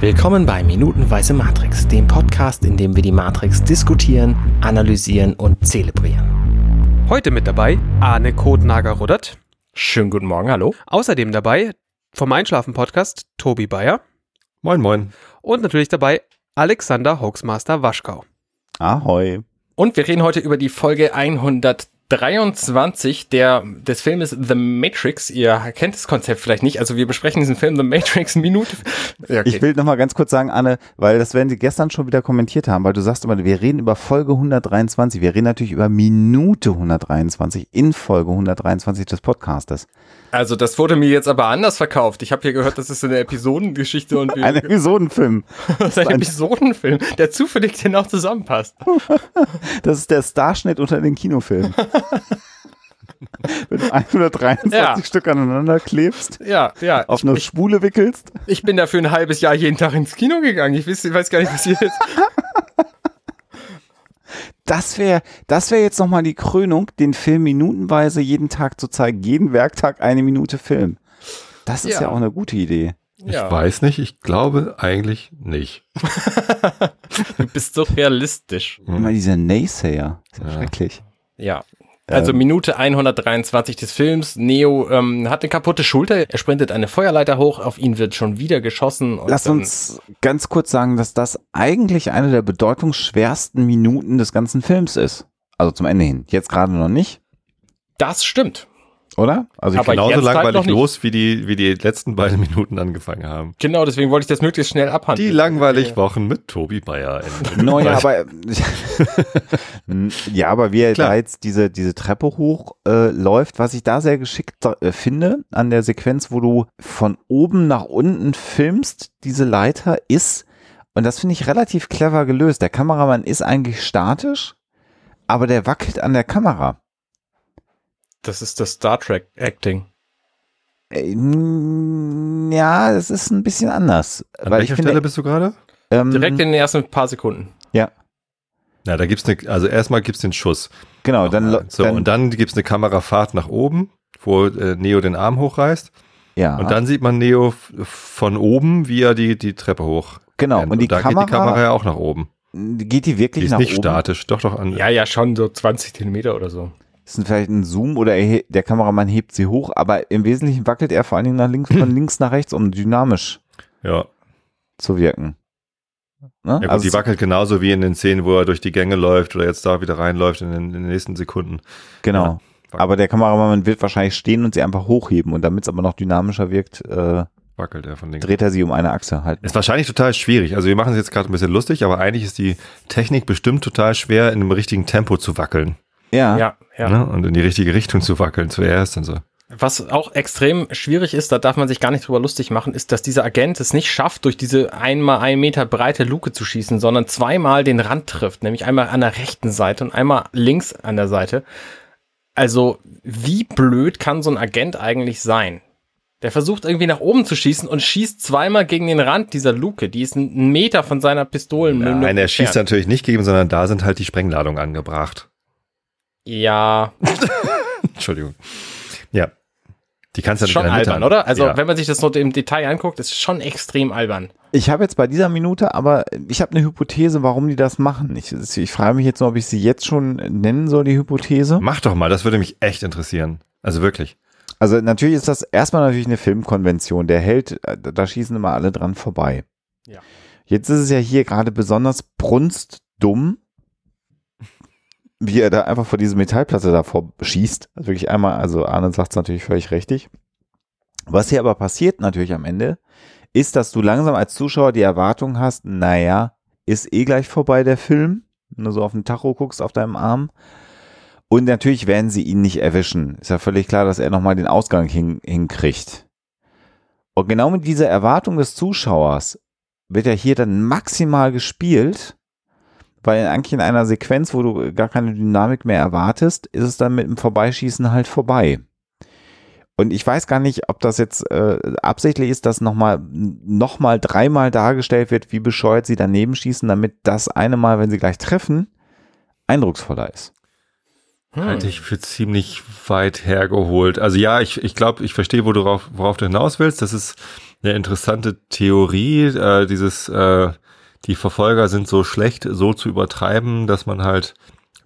Willkommen bei Minutenweise Matrix, dem Podcast, in dem wir die Matrix diskutieren, analysieren und zelebrieren. Heute mit dabei Arne Kotnager-Ruddert. Schönen guten Morgen, hallo. Außerdem dabei vom Einschlafen-Podcast Tobi Bayer. Moin, moin. Und natürlich dabei Alexander Hoaxmaster Waschkau. Ahoi. Und wir reden heute über die Folge 100. 23 der, des Filmes The Matrix. Ihr kennt das Konzept vielleicht nicht. Also wir besprechen diesen Film The Matrix Minute. Ja, okay. Ich will noch mal ganz kurz sagen, Anne, weil das werden Sie gestern schon wieder kommentiert haben, weil du sagst immer, wir reden über Folge 123. Wir reden natürlich über Minute 123 in Folge 123 des Podcastes. Also das wurde mir jetzt aber anders verkauft. Ich habe hier gehört, das ist eine Episodengeschichte und ein Episodenfilm. das ist ein Episodenfilm, der zufällig genau zusammenpasst. das ist der Starschnitt unter den Kinofilmen. Wenn du 123 ja. Stück aneinander klebst, ja, ja. auf eine Spule wickelst. Ich bin dafür ein halbes Jahr jeden Tag ins Kino gegangen. Ich weiß, ich weiß gar nicht, was hier ist. Das wäre das wäre jetzt nochmal die Krönung, den Film minutenweise jeden Tag zu zeigen. Jeden Werktag eine Minute Film. Das ist ja, ja auch eine gute Idee. Ich ja. weiß nicht, ich glaube eigentlich nicht. du bist so realistisch. Immer dieser Naysayer. Ist ja, ja. schrecklich. Ja, also ähm. Minute 123 des Films. Neo ähm, hat eine kaputte Schulter. Er sprintet eine Feuerleiter hoch. Auf ihn wird schon wieder geschossen. Lass uns ganz kurz sagen, dass das eigentlich eine der bedeutungsschwersten Minuten des ganzen Films ist. Also zum Ende hin. Jetzt gerade noch nicht. Das stimmt. Oder? Also Aber genauso halt langweilig halt los, wie die, wie die letzten beiden Minuten angefangen haben. Genau, deswegen wollte ich das möglichst schnell abhandeln. Die langweilig Wochen mit Tobi Bayer. ja, aber, ja, aber wie er Klar. da jetzt diese, diese Treppe hoch äh, läuft, was ich da sehr geschickt äh, finde an der Sequenz, wo du von oben nach unten filmst, diese Leiter ist, und das finde ich relativ clever gelöst. Der Kameramann ist eigentlich statisch, aber der wackelt an der Kamera. Das ist das Star Trek Acting. Äh, ja, das ist ein bisschen anders. An welcher finde, Stelle bist du gerade? Ähm, Direkt in den ersten paar Sekunden. Ja. Na, da gibt's eine, also erstmal gibt's den Schuss. Genau, dann, so, dann, und dann gibt's eine Kamerafahrt nach oben, wo äh, Neo den Arm hochreißt. Ja. Und dann sieht man Neo von oben, wie er die, die Treppe hoch. Genau, und, und die da Kamera, geht die Kamera ja auch nach oben. Geht die wirklich die ist nach nicht oben? statisch, doch, doch. An, ja, ja, schon so 20 Zentimeter oder so ist vielleicht ein Zoom oder der Kameramann hebt sie hoch, aber im Wesentlichen wackelt er vor allen Dingen nach links, von links nach rechts, um dynamisch ja. zu wirken. Ne? Ja, gut, also die wackelt genauso wie in den Szenen, wo er durch die Gänge läuft oder jetzt da wieder reinläuft in den, in den nächsten Sekunden. Genau. Ja, aber der Kameramann wird wahrscheinlich stehen und sie einfach hochheben und damit es aber noch dynamischer wirkt, äh, wackelt er von links. Dreht er sie um eine Achse halt. Ist wahrscheinlich total schwierig. Also wir machen es jetzt gerade ein bisschen lustig, aber eigentlich ist die Technik bestimmt total schwer, in einem richtigen Tempo zu wackeln. Ja. Ja, ja. Ne? Und in die richtige Richtung zu wackeln zuerst und so. Was auch extrem schwierig ist, da darf man sich gar nicht drüber lustig machen, ist, dass dieser Agent es nicht schafft, durch diese einmal ein Meter breite Luke zu schießen, sondern zweimal den Rand trifft, nämlich einmal an der rechten Seite und einmal links an der Seite. Also, wie blöd kann so ein Agent eigentlich sein? Der versucht irgendwie nach oben zu schießen und schießt zweimal gegen den Rand dieser Luke. Die ist einen Meter von seiner Pistolen. Nein, er schießt natürlich nicht gegen, sondern da sind halt die Sprengladungen angebracht. Ja. Entschuldigung. Ja. Die kannst du ja nicht schon albern, oder? Also, ja. wenn man sich das noch im Detail anguckt, ist schon extrem albern. Ich habe jetzt bei dieser Minute, aber ich habe eine Hypothese, warum die das machen. Ich, ich frage mich jetzt nur, ob ich sie jetzt schon nennen soll, die Hypothese. Mach doch mal, das würde mich echt interessieren. Also wirklich. Also natürlich ist das erstmal natürlich eine Filmkonvention. Der Held, äh, da schießen immer alle dran vorbei. Ja. Jetzt ist es ja hier gerade besonders brunstdumm, wie er da einfach vor diese Metallplatte davor schießt. Also wirklich einmal, also Arne sagt es natürlich völlig richtig. Was hier aber passiert natürlich am Ende, ist, dass du langsam als Zuschauer die Erwartung hast, naja, ist eh gleich vorbei der Film, wenn du so auf den Tacho guckst auf deinem Arm. Und natürlich werden sie ihn nicht erwischen. Ist ja völlig klar, dass er nochmal den Ausgang hin, hinkriegt. Und genau mit dieser Erwartung des Zuschauers wird er hier dann maximal gespielt weil eigentlich in einer Sequenz, wo du gar keine Dynamik mehr erwartest, ist es dann mit dem Vorbeischießen halt vorbei. Und ich weiß gar nicht, ob das jetzt äh, absichtlich ist, dass nochmal noch mal dreimal dargestellt wird, wie bescheuert sie daneben schießen, damit das eine Mal, wenn sie gleich treffen, eindrucksvoller ist. Hm. Halte ich für ziemlich weit hergeholt. Also ja, ich, ich glaube, ich verstehe, wo du worauf, worauf du hinaus willst. Das ist Eine interessante Theorie, äh, dieses, äh, die Verfolger sind so schlecht, so zu übertreiben, dass man halt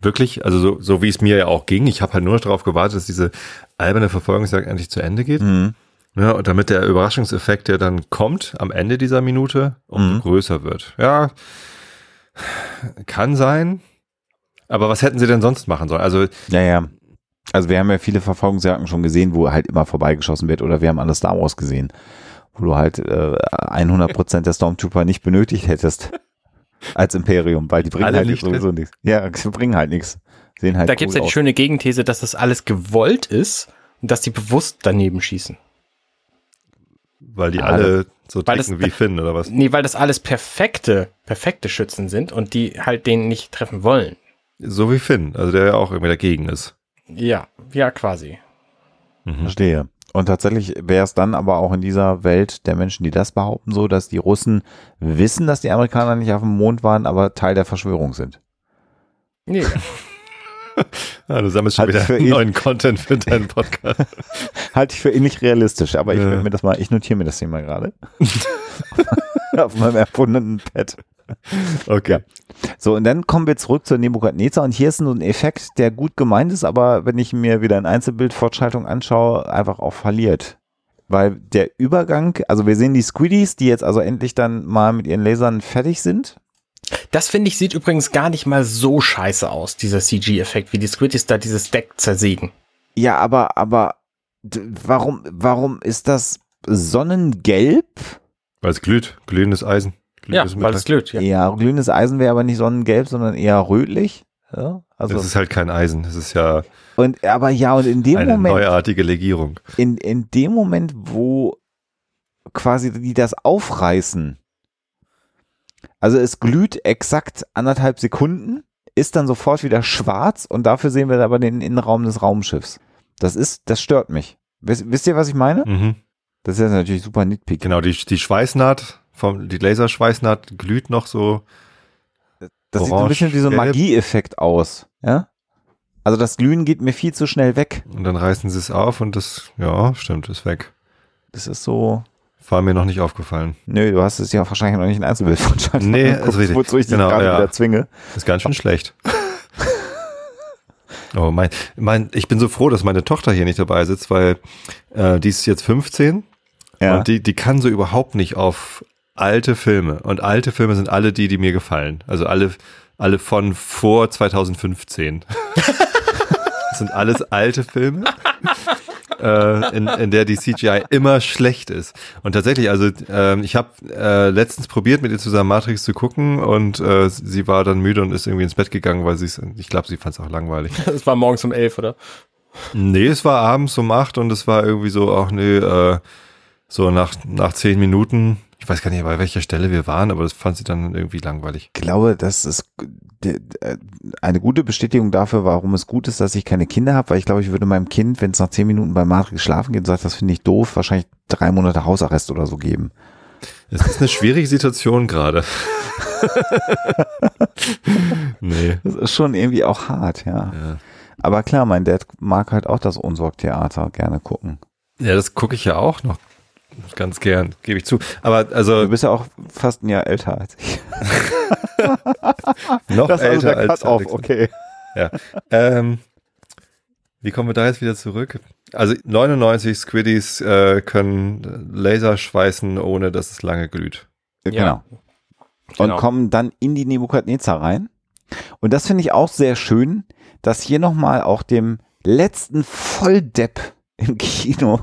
wirklich, also so, so wie es mir ja auch ging, ich habe halt nur noch darauf gewartet, dass diese alberne Verfolgungsjagd endlich zu Ende geht. Mhm. Ja, und damit der Überraschungseffekt, der dann kommt am Ende dieser Minute, umso mhm. größer wird. Ja, kann sein. Aber was hätten sie denn sonst machen sollen? Also, ja, ja. Also wir haben ja viele Verfolgungsjagden schon gesehen, wo halt immer vorbeigeschossen wird oder wir haben alles Star Wars gesehen, wo du halt äh, 100% der Stormtrooper nicht benötigt hättest als Imperium, weil die bringen Alle halt nicht sowieso nichts. Ja, sie bringen halt nichts. Sehen halt da cool gibt es ja die schöne Gegenthese, dass das alles gewollt ist und dass die bewusst daneben schießen. Weil die ah, alle so ticken wie Finn oder was? Nee, weil das alles perfekte, perfekte Schützen sind und die halt den nicht treffen wollen. So wie Finn, also der ja auch irgendwie dagegen ist. Ja, ja, quasi. Mhm. Verstehe. Und tatsächlich wäre es dann aber auch in dieser Welt der Menschen, die das behaupten, so, dass die Russen wissen, dass die Amerikaner nicht auf dem Mond waren, aber Teil der Verschwörung sind. Nee. ja, du sammelst schon halt wieder neuen Content für deinen Podcast. Halte ich für ähnlich realistisch, aber ich ja. mir das mal, ich notiere mir das hier mal gerade. auf meinem erfundenen Pad. Okay. Ja. So, und dann kommen wir zurück zur Nebukadnezar und hier ist so ein Effekt, der gut gemeint ist, aber wenn ich mir wieder ein Einzelbildfortschaltung anschaue, einfach auch verliert. Weil der Übergang, also wir sehen die Squiddies, die jetzt also endlich dann mal mit ihren Lasern fertig sind. Das finde ich sieht übrigens gar nicht mal so scheiße aus, dieser CG-Effekt, wie die Squiddies da dieses Deck zersägen. Ja, aber, aber warum, warum ist das Sonnengelb? Weil es glüht, glühendes Eisen. Ja, weil es glüht. Ja. ja, glühendes Eisen wäre aber nicht sonnengelb, sondern eher rötlich. Ja, also das ist halt kein Eisen, das ist ja. Und aber ja, und in dem eine Moment. Neuartige Legierung. In, in dem Moment, wo quasi die das aufreißen, also es glüht exakt anderthalb Sekunden, ist dann sofort wieder schwarz und dafür sehen wir aber den Innenraum des Raumschiffs. Das ist, das stört mich. Wisst, wisst ihr, was ich meine? Mhm. Das ist ja natürlich super nitpick. Genau, die, die Schweißnaht vom, die Laserschweißnaht glüht noch so. Das orange, sieht so ein bisschen wie so ein Magieeffekt aus, ja? Also das Glühen geht mir viel zu schnell weg. Und dann reißen sie es auf und das, ja, stimmt, ist weg. Das ist so. War mir noch nicht aufgefallen. Nö, du hast es ja wahrscheinlich noch nicht in Einzelbild von Nee, ist richtig. Wozu ich genau, gerade ja. wieder zwinge. Ist ganz schön schlecht. oh mein, mein, ich bin so froh, dass meine Tochter hier nicht dabei sitzt, weil äh, die ist jetzt 15 ja. und die, die kann so überhaupt nicht auf alte Filme. Und alte Filme sind alle die, die mir gefallen. Also alle, alle von vor 2015. das sind alles alte Filme. äh, in, in der die CGI immer schlecht ist. Und tatsächlich, also äh, ich habe äh, letztens probiert, mit ihr zusammen Matrix zu gucken und äh, sie war dann müde und ist irgendwie ins Bett gegangen, weil sie es, ich glaube, sie fand es auch langweilig. Es war morgens um elf, oder? Nee, es war abends um acht und es war irgendwie so, ach nee, äh, so nach, nach zehn Minuten ich weiß gar nicht, bei welcher Stelle wir waren, aber das fand sie dann irgendwie langweilig. Ich glaube, das ist äh, eine gute Bestätigung dafür, warum es gut ist, dass ich keine Kinder habe, weil ich glaube, ich würde meinem Kind, wenn es nach zehn Minuten bei Matrix schlafen geht und sagt, das finde ich doof, wahrscheinlich drei Monate Hausarrest oder so geben. Es ist eine schwierige Situation gerade. nee. Das ist schon irgendwie auch hart, ja. ja. Aber klar, mein Dad mag halt auch das Unsorgtheater gerne gucken. Ja, das gucke ich ja auch noch Ganz gern, gebe ich zu. Aber also. Du bist ja auch fast ein Jahr älter als ich. Noch das älter also als auf, okay. Ja. Ähm, wie kommen wir da jetzt wieder zurück? Also 99 Squiddies äh, können Laser schweißen, ohne dass es lange glüht. Genau. Ja. Und genau. kommen dann in die Nebukadnezar rein. Und das finde ich auch sehr schön, dass hier nochmal auch dem letzten Volldepp im Kino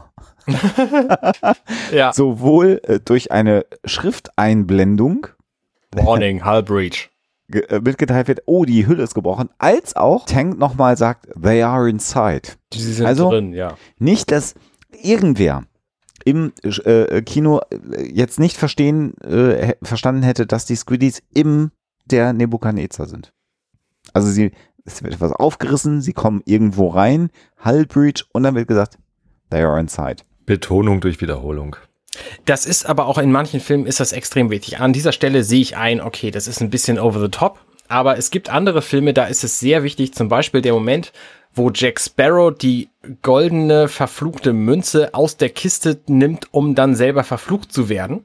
ja. sowohl äh, durch eine Schrifteinblendung Warning, Hull Breach äh, mitgeteilt wird, oh, die Hülle ist gebrochen, als auch Tank nochmal sagt, they are inside. Sie sind also, drin, ja. Nicht, dass irgendwer im äh, Kino äh, jetzt nicht verstehen, äh, verstanden hätte, dass die Squiddies im der Nebuchadnezzar sind. Also sie, es wird etwas aufgerissen, sie kommen irgendwo rein, Hull Breach und dann wird gesagt, they are inside. Betonung durch Wiederholung. Das ist aber auch in manchen Filmen ist das extrem wichtig. An dieser Stelle sehe ich ein, okay, das ist ein bisschen over the top. Aber es gibt andere Filme, da ist es sehr wichtig, zum Beispiel der Moment, wo Jack Sparrow die goldene verfluchte Münze aus der Kiste nimmt, um dann selber verflucht zu werden,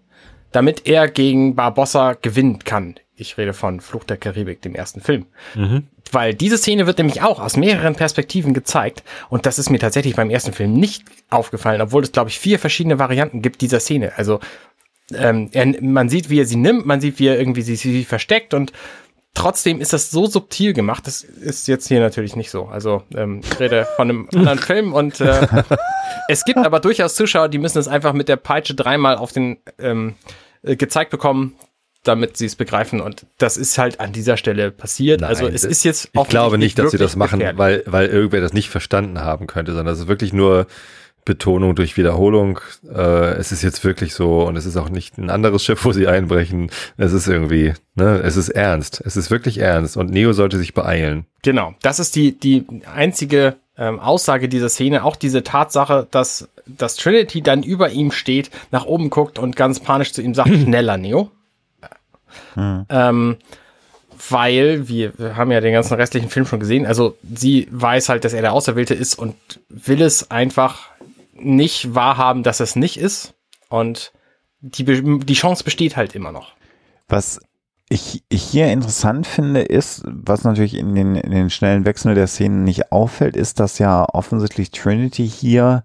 damit er gegen Barbossa gewinnen kann. Ich rede von Flucht der Karibik, dem ersten Film. Mhm. Weil diese Szene wird nämlich auch aus mehreren Perspektiven gezeigt. Und das ist mir tatsächlich beim ersten Film nicht aufgefallen, obwohl es, glaube ich, vier verschiedene Varianten gibt dieser Szene. Also ähm, er, man sieht, wie er sie nimmt, man sieht, wie er irgendwie sie, sie versteckt und trotzdem ist das so subtil gemacht. Das ist jetzt hier natürlich nicht so. Also ähm, ich rede von einem anderen Film und äh, es gibt aber durchaus Zuschauer, die müssen es einfach mit der Peitsche dreimal auf den ähm, äh, gezeigt bekommen, damit sie es begreifen. Und das ist halt an dieser Stelle passiert. Nein, also es ist jetzt Ich glaube nicht, dass sie das machen, weil, weil irgendwer das nicht verstanden haben könnte, sondern es ist wirklich nur Betonung durch Wiederholung. Äh, es ist jetzt wirklich so und es ist auch nicht ein anderes Schiff, wo sie einbrechen. Es ist irgendwie, ne, es ist ernst. Es ist wirklich ernst und Neo sollte sich beeilen. Genau, das ist die, die einzige ähm, Aussage dieser Szene. Auch diese Tatsache, dass, dass Trinity dann über ihm steht, nach oben guckt und ganz panisch zu ihm sagt, schneller, Neo. Hm. Ähm, weil wir, wir haben ja den ganzen restlichen Film schon gesehen. Also sie weiß halt, dass er der Auserwählte ist und will es einfach nicht wahrhaben, dass es nicht ist. Und die, die Chance besteht halt immer noch. Was ich, ich hier interessant finde, ist, was natürlich in den, in den schnellen Wechsel der Szenen nicht auffällt, ist, dass ja offensichtlich Trinity hier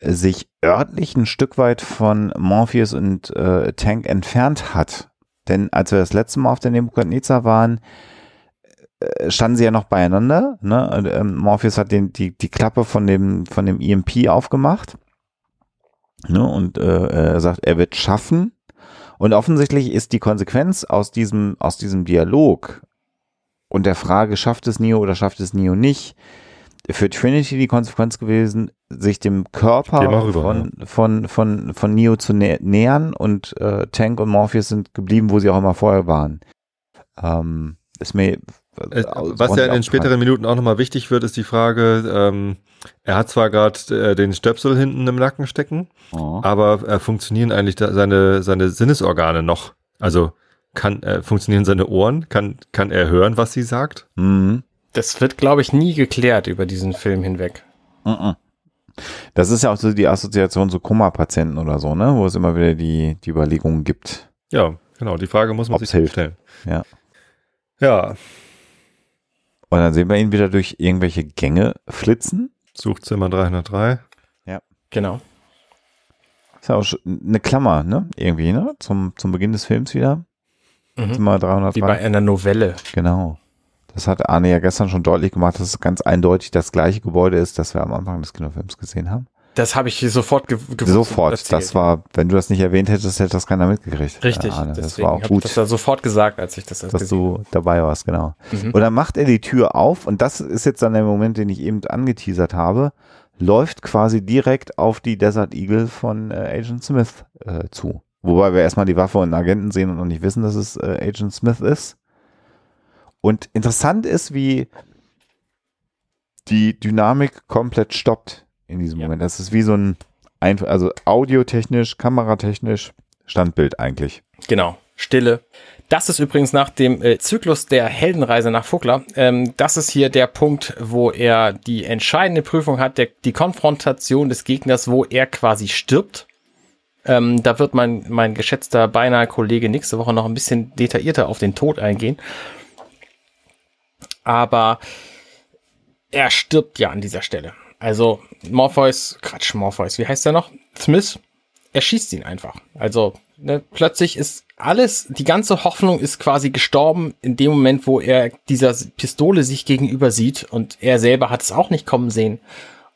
sich örtlich ein Stück weit von Morpheus und äh, Tank entfernt hat. Denn als wir das letzte Mal auf der Nebukadnezar waren, äh, standen sie ja noch beieinander. Ne? Ähm, Morpheus hat den, die, die Klappe von dem, von dem EMP aufgemacht. Ne? Und äh, er sagt, er wird schaffen. Und offensichtlich ist die Konsequenz aus diesem, aus diesem Dialog und der Frage, schafft es Neo oder schafft es Neo nicht, für Trinity die Konsequenz gewesen, sich dem Körper rüber, von, ja. von, von, von Neo zu nä nähern und äh, Tank und Morpheus sind geblieben, wo sie auch immer vorher waren. Ähm, ist mir äh, was ja in den späteren Minuten auch nochmal wichtig wird, ist die Frage, ähm, er hat zwar gerade äh, den Stöpsel hinten im Nacken stecken, oh. aber äh, funktionieren eigentlich seine, seine Sinnesorgane noch? Also kann äh, funktionieren seine Ohren? Kann, kann er hören, was sie sagt? Mhm. Das wird, glaube ich, nie geklärt über diesen Film hinweg. Das ist ja auch so die Assoziation zu Koma-Patienten oder so, ne? Wo es immer wieder die, die Überlegungen gibt. Ja, genau. Die Frage muss man sich hilft. stellen. Ja. Ja. Und dann sehen wir ihn wieder durch irgendwelche Gänge flitzen. Suchzimmer 303. Ja. Genau. Ist ja auch eine Klammer, ne? Irgendwie, ne? Zum, zum Beginn des Films wieder. Mhm. Zimmer 303. Wie bei einer Novelle. Genau. Das hat Arne ja gestern schon deutlich gemacht, dass es ganz eindeutig das gleiche Gebäude ist, das wir am Anfang des Kinofilms gesehen haben. Das habe ich sofort ge gewusst. Sofort. Das war, wenn du das nicht erwähnt hättest, hätte das keiner mitgekriegt. Richtig. Arne. Das war auch gut. Ich das sofort gesagt, als ich das Dass du dabei warst, genau. Mhm. Und dann macht er die Tür auf und das ist jetzt dann der Moment, den ich eben angeteasert habe, läuft quasi direkt auf die Desert Eagle von äh, Agent Smith äh, zu. Wobei wir erstmal die Waffe und Agenten sehen und noch nicht wissen, dass es äh, Agent Smith ist. Und interessant ist, wie die Dynamik komplett stoppt in diesem ja. Moment. Das ist wie so ein, also audiotechnisch, kameratechnisch, Standbild eigentlich. Genau. Stille. Das ist übrigens nach dem äh, Zyklus der Heldenreise nach Vogler. Ähm, das ist hier der Punkt, wo er die entscheidende Prüfung hat, der, die Konfrontation des Gegners, wo er quasi stirbt. Ähm, da wird mein, mein geschätzter beinahe Kollege nächste Woche noch ein bisschen detaillierter auf den Tod eingehen. Aber er stirbt ja an dieser Stelle. Also Morpheus, Quatsch, Morpheus, wie heißt der noch? Smith, er schießt ihn einfach. Also ne, plötzlich ist alles, die ganze Hoffnung ist quasi gestorben in dem Moment, wo er dieser Pistole sich gegenüber sieht und er selber hat es auch nicht kommen sehen.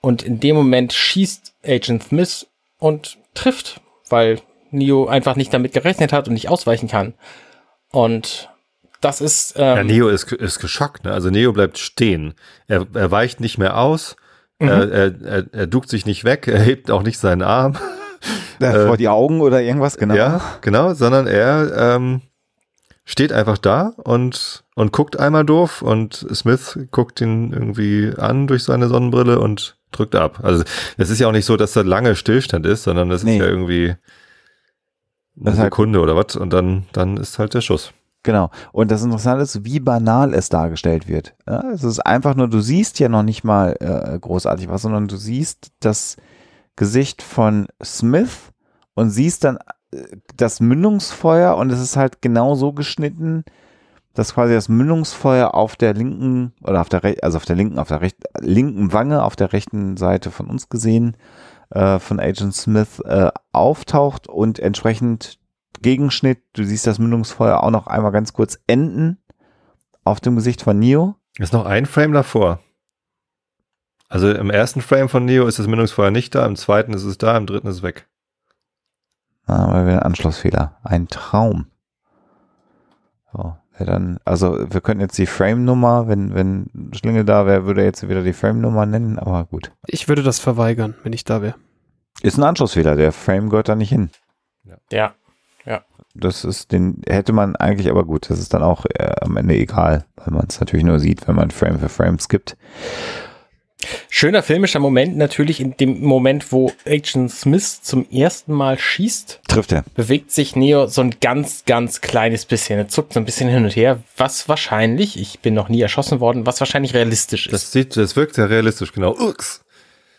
Und in dem Moment schießt Agent Smith und trifft, weil Neo einfach nicht damit gerechnet hat und nicht ausweichen kann. Und das ist. Ähm, ja, Neo ist, ist geschockt, ne? Also Neo bleibt stehen. Er, er weicht nicht mehr aus Mhm. Er, er, er, duckt sich nicht weg, er hebt auch nicht seinen Arm. Ja, vor die Augen oder irgendwas, genau. Ja, genau, sondern er ähm, steht einfach da und, und guckt einmal doof und Smith guckt ihn irgendwie an durch seine Sonnenbrille und drückt ab. Also es ist ja auch nicht so, dass da lange Stillstand ist, sondern das nee. ist ja irgendwie eine Sekunde oder was und dann, dann ist halt der Schuss. Genau. Und das Interessante ist, wie banal es dargestellt wird. Ja, es ist einfach nur, du siehst ja noch nicht mal äh, großartig was, sondern du siehst das Gesicht von Smith und siehst dann äh, das Mündungsfeuer und es ist halt genau so geschnitten, dass quasi das Mündungsfeuer auf der linken oder auf der also auf der linken, auf der rechten, linken Wange, auf der rechten Seite von uns gesehen, äh, von Agent Smith äh, auftaucht und entsprechend Gegenschnitt, du siehst das Mündungsfeuer auch noch einmal ganz kurz enden auf dem Gesicht von Neo. Ist noch ein Frame davor. Also im ersten Frame von Neo ist das Mündungsfeuer nicht da, im zweiten ist es da, im dritten ist es weg. Ah, aber ein Anschlussfehler. Ein Traum. So, dann, also wir könnten jetzt die Frame-Nummer, wenn, wenn Schlingel da wäre, würde er jetzt wieder die Frame-Nummer nennen, aber gut. Ich würde das verweigern, wenn ich da wäre. Ist ein Anschlussfehler, der Frame gehört da nicht hin. Ja. Das ist den, hätte man eigentlich, aber gut, das ist dann auch äh, am Ende egal, weil man es natürlich nur sieht, wenn man Frame für Frame skippt. Schöner filmischer Moment natürlich in dem Moment, wo Agent Smith zum ersten Mal schießt. Trifft er. Bewegt sich Neo so ein ganz, ganz kleines bisschen. Er zuckt so ein bisschen hin und her, was wahrscheinlich, ich bin noch nie erschossen worden, was wahrscheinlich realistisch ist. Das sieht, das wirkt sehr realistisch, genau. Ups.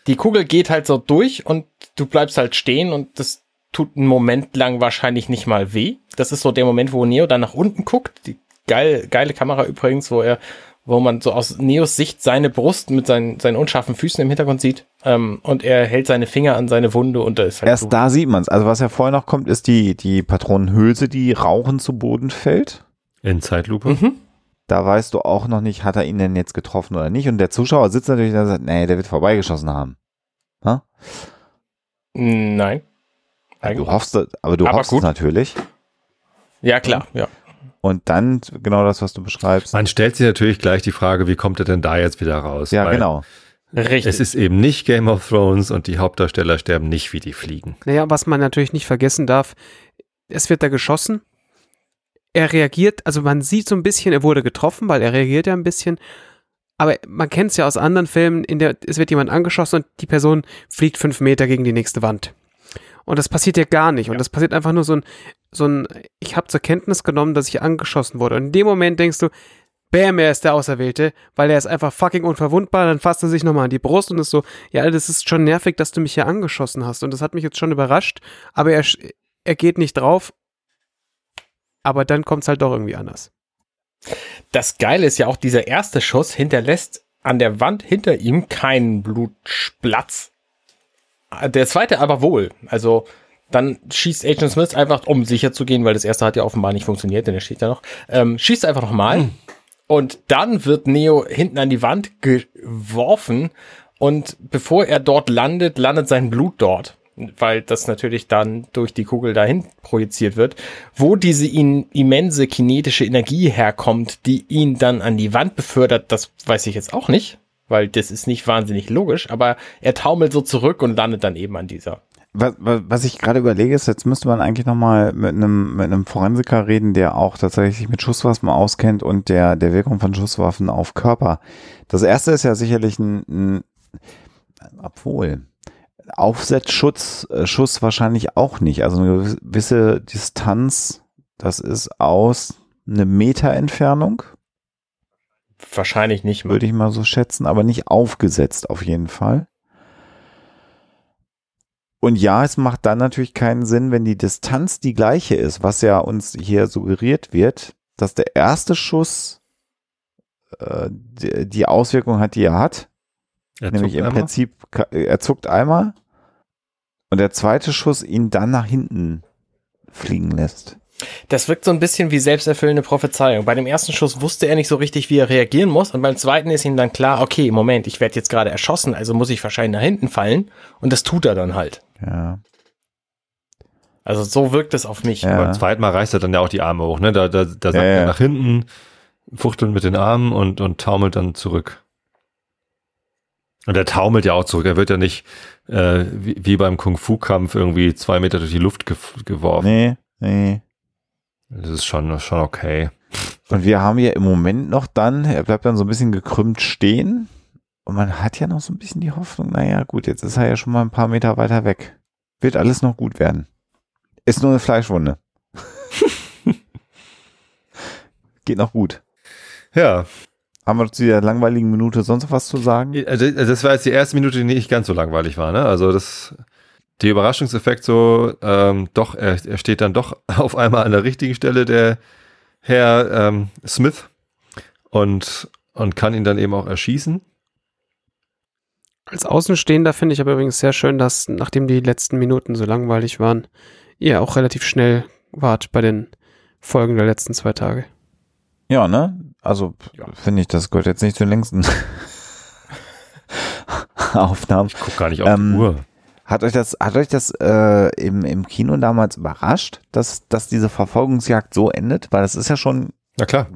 Die Kugel geht halt so durch und du bleibst halt stehen und das tut einen Moment lang wahrscheinlich nicht mal weh. Das ist so der Moment, wo Neo dann nach unten guckt. Die geil, geile Kamera übrigens, wo er, wo man so aus Neos Sicht seine Brust mit seinen, seinen unscharfen Füßen im Hintergrund sieht. Ähm, und er hält seine Finger an seine Wunde und da ist halt Erst Blut. da sieht man es. Also was ja vorher noch kommt, ist die, die Patronenhülse, die rauchend zu Boden fällt. In Zeitlupe. Mhm. Da weißt du auch noch nicht, hat er ihn denn jetzt getroffen oder nicht. Und der Zuschauer sitzt natürlich da und sagt, nee, der wird vorbeigeschossen haben. Ha? Nein. Du Eigentlich. hoffst, aber du Aber hoffst gut. es natürlich. Ja, klar, ja. Und dann genau das, was du beschreibst. Man stellt sich natürlich gleich die Frage, wie kommt er denn da jetzt wieder raus? ja, Weil genau. Richtig. Es ist eben nicht Game of Thrones und die Hauptdarsteller sterben nicht wie die Fliegen. Naja, was man natürlich nicht vergessen darf, es wird da geschossen. Er reagiert, also man sieht so ein bisschen, er wurde getroffen, weil er reagiert ja ein bisschen. Aber man kennt es ja aus anderen Filmen, in der es wird jemand angeschossen und die Person fliegt fünf Meter gegen die nächste Wand. Und das passiert ja gar nicht. Und das passiert einfach nur so ein, so ein, ich habe zur Kenntnis genommen, dass ich angeschossen wurde. Und in dem Moment denkst du, Bam, er ist der Auserwählte, weil er ist einfach fucking unverwundbar. Dann fasst er sich nochmal an die Brust und ist so, ja, das ist schon nervig, dass du mich hier angeschossen hast. Und das hat mich jetzt schon überrascht. Aber er, er geht nicht drauf. Aber dann kommt es halt doch irgendwie anders. Das Geile ist ja auch, dieser erste Schuss hinterlässt an der Wand hinter ihm keinen Blutsplatz. Der zweite aber wohl. Also dann schießt Agent Smith einfach, um sicher zu gehen, weil das erste hat ja offenbar nicht funktioniert, denn er steht ja noch, ähm, schießt einfach nochmal. Und dann wird Neo hinten an die Wand geworfen und bevor er dort landet, landet sein Blut dort. Weil das natürlich dann durch die Kugel dahin projiziert wird, wo diese immense kinetische Energie herkommt, die ihn dann an die Wand befördert, das weiß ich jetzt auch nicht, weil das ist nicht wahnsinnig logisch, aber er taumelt so zurück und landet dann eben an dieser. Was, was was ich gerade überlege, ist, jetzt müsste man eigentlich nochmal mit einem, mit einem Forensiker reden, der auch tatsächlich mit Schusswaffen auskennt und der, der Wirkung von Schusswaffen auf Körper. Das erste ist ja sicherlich ein, ein obwohl, Aufsetzschutz, äh, Schuss wahrscheinlich auch nicht. Also eine gewisse Distanz, das ist aus einem Meter Entfernung, Wahrscheinlich nicht würde ich mal so schätzen, aber nicht aufgesetzt auf jeden Fall. Und ja, es macht dann natürlich keinen Sinn, wenn die Distanz die gleiche ist, was ja uns hier suggeriert wird, dass der erste Schuss äh, die, die Auswirkung hat, die er hat. Er nämlich im einmal. Prinzip, er zuckt einmal und der zweite Schuss ihn dann nach hinten fliegen lässt. Das wirkt so ein bisschen wie selbsterfüllende Prophezeiung. Bei dem ersten Schuss wusste er nicht so richtig, wie er reagieren muss. Und beim zweiten ist ihm dann klar, okay, Moment, ich werde jetzt gerade erschossen, also muss ich wahrscheinlich nach hinten fallen. Und das tut er dann halt. Ja. Also so wirkt es auf mich. Ja. Beim zweiten Mal reißt er dann ja auch die Arme hoch, ne? Da, da, da sagt Ja, er ja. nach hinten, fuchtelt mit den Armen und, und taumelt dann zurück. Und er taumelt ja auch zurück. Er wird ja nicht äh, wie, wie beim Kung-Fu-Kampf irgendwie zwei Meter durch die Luft ge geworfen. Nee, nee. Das ist schon, schon okay. Und wir haben ja im Moment noch dann, er bleibt dann so ein bisschen gekrümmt stehen. Und man hat ja noch so ein bisschen die Hoffnung, naja, gut, jetzt ist er ja schon mal ein paar Meter weiter weg. Wird alles noch gut werden. Ist nur eine Fleischwunde. geht noch gut. Ja. Haben wir zu der langweiligen Minute sonst noch was zu sagen? Also, das war jetzt die erste Minute, die nicht ganz so langweilig war, ne? Also das, der Überraschungseffekt so, ähm, doch, er, er steht dann doch auf einmal an der richtigen Stelle, der Herr ähm, Smith, und, und kann ihn dann eben auch erschießen. Als Außenstehender finde ich aber übrigens sehr schön, dass, nachdem die letzten Minuten so langweilig waren, ihr auch relativ schnell wart bei den Folgen der letzten zwei Tage. Ja, ne? Also Ja. finde ich, das gehört jetzt nicht zu den längsten Aufnahmen. Ich gucke gar nicht auf Ähm, die Uhr. Hat euch das, hat euch das äh, im, im Kino damals überrascht, dass, dass diese Verfolgungsjagd so endet? Weil das ist ja schon, Na klar.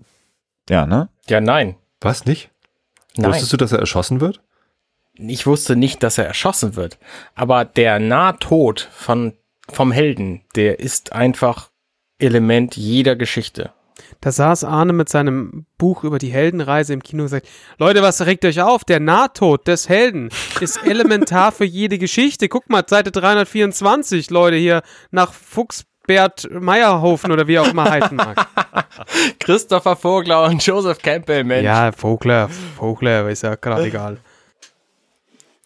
ja, ne? Ja, nein. Was nicht? Nein. Wusstest du, dass er erschossen wird? Ich wusste nicht, dass er erschossen wird. Aber der Nahtod von, vom Helden, der ist einfach Element jeder Geschichte. Da saß Arne mit seinem Buch über die Heldenreise im Kino und sagt, Leute, was regt euch auf? Der Nahtod des Helden ist elementar für jede Geschichte. Guck mal, Seite 324, Leute, hier nach Fuchsbert Meierhofen oder wie auch immer heißen mag. Christopher Vogler und Joseph Campbell, Mensch. Ja, Vogler, Vogler, ist ja gerade egal.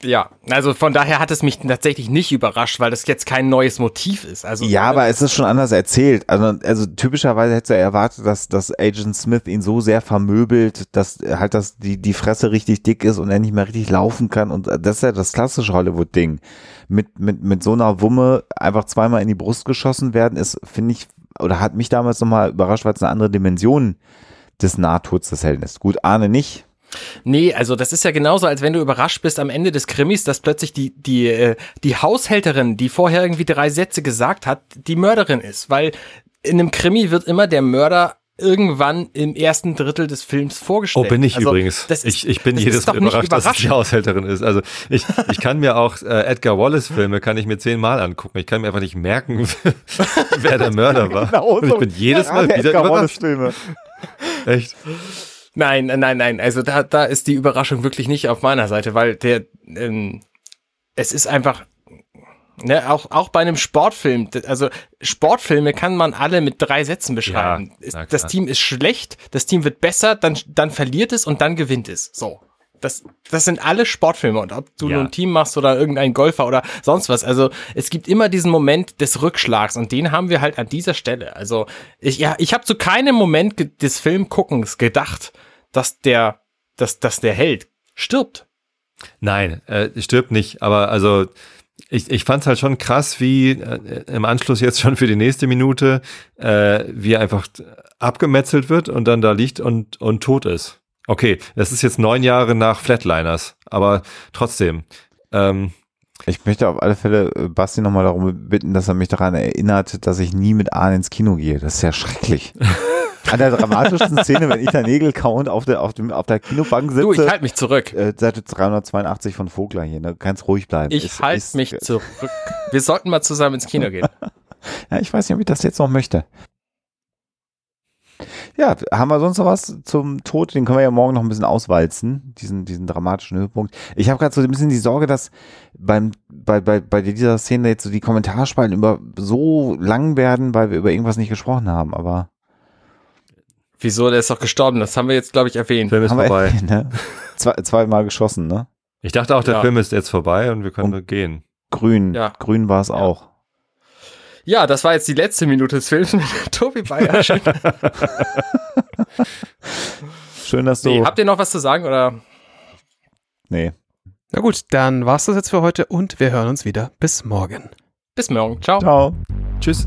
Ja, also von daher hat es mich tatsächlich nicht überrascht, weil das jetzt kein neues Motiv ist. Also Ja, aber es ist schon anders erzählt. Also, also typischerweise hättest du erwartet, dass, dass Agent Smith ihn so sehr vermöbelt, dass halt das, die, die Fresse richtig dick ist und er nicht mehr richtig laufen kann. Und das ist ja das klassische Hollywood-Ding. Mit, mit, mit so einer Wumme einfach zweimal in die Brust geschossen werden, ist, finde ich, oder hat mich damals nochmal überrascht, weil es eine andere Dimension des Nahtods des Helden ist. Gut, Arne nicht. Nee, also das ist ja genauso, als wenn du überrascht bist am Ende des Krimis, dass plötzlich die, die, äh, die Haushälterin, die vorher irgendwie drei Sätze gesagt hat, die Mörderin ist. Weil in einem Krimi wird immer der Mörder irgendwann im ersten Drittel des Films Oh, vorgestellt. bin ich also, übrigens. Das ist, ich, ich bin jedes Mal überrascht, dass es die. Haushälterin ist. Also ich, ich kann mir auch äh, Edgar Wallace-Filme, kann ich mir zehnmal angucken. Ich kann mir einfach nicht merken, wer der Mörder war. Und ich bin jedes Mal wieder überrascht. Filme. Echt? Nein, nein, nein. Also da, da ist die Überraschung wirklich nicht auf meiner Seite, weil der, ähm, es ist einfach, ne, auch, auch bei einem Sportfilm, also Sportfilme kann man alle mit drei Sätzen beschreiben. Ja, das. Team ist schlecht, das Team wird besser, dann, dann verliert es und dann gewinnt es. So. Das, das sind alle Sportfilme und ob du Ja. nur ein Team machst oder irgendein Golfer oder sonst was. Also es gibt immer diesen Moment des Rückschlags und den haben wir halt an dieser Stelle. Also ich, ja, ich habe zu keinem Moment des Filmguckens gedacht, dass der, dass, dass der Held stirbt. Nein, äh, stirbt nicht. Aber also ich, ich fand es halt schon krass, wie äh, im Anschluss jetzt schon für die nächste Minute, äh, wie er einfach abgemetzelt wird und dann da liegt und, und tot ist. Okay, das ist jetzt neun Jahre nach Flatliners, aber trotzdem. Ähm, Ich möchte auf alle Fälle äh, Basti nochmal darum bitten, dass er mich daran erinnert, dass ich nie mit Arne ins Kino gehe. Das ist ja schrecklich. An der dramatischsten Szene, wenn ich da Nägel kauend auf der, auf dem, auf der Kinobank Du, ich sitze, halte mich zurück. äh, Seite 382 von Vogler hier, ne? du kannst ruhig bleiben. Ich halte mich zurück. Wir sollten mal zusammen ins Kino gehen. Ja, ich weiß nicht, ob ich das jetzt noch möchte. Ja, haben wir sonst noch was zum Tod? Den können wir ja morgen noch ein bisschen auswalzen, diesen, diesen dramatischen Höhepunkt. Ich habe gerade so ein bisschen die Sorge, dass beim, bei, bei, bei dieser Szene jetzt so die Kommentarspalten über so lang werden, weil wir über irgendwas nicht gesprochen haben, aber Wieso? Der ist doch gestorben. Das haben wir jetzt, glaube ich, erwähnt. Film ist haben vorbei. ne? Zwei, zweimal geschossen, ne? Ich dachte auch, der Ja. Film ist jetzt vorbei und wir können Und- gehen. Grün, Ja. grün war es auch. Ja, das war jetzt die letzte Minute des Films mit Tobi Bayer. Schön. Schön, dass du. Nee, habt ihr noch was zu sagen oder? nee. Na gut, dann war's das jetzt für heute und wir hören uns wieder. Bis morgen. Bis morgen. Ciao. Ciao. Tschüss.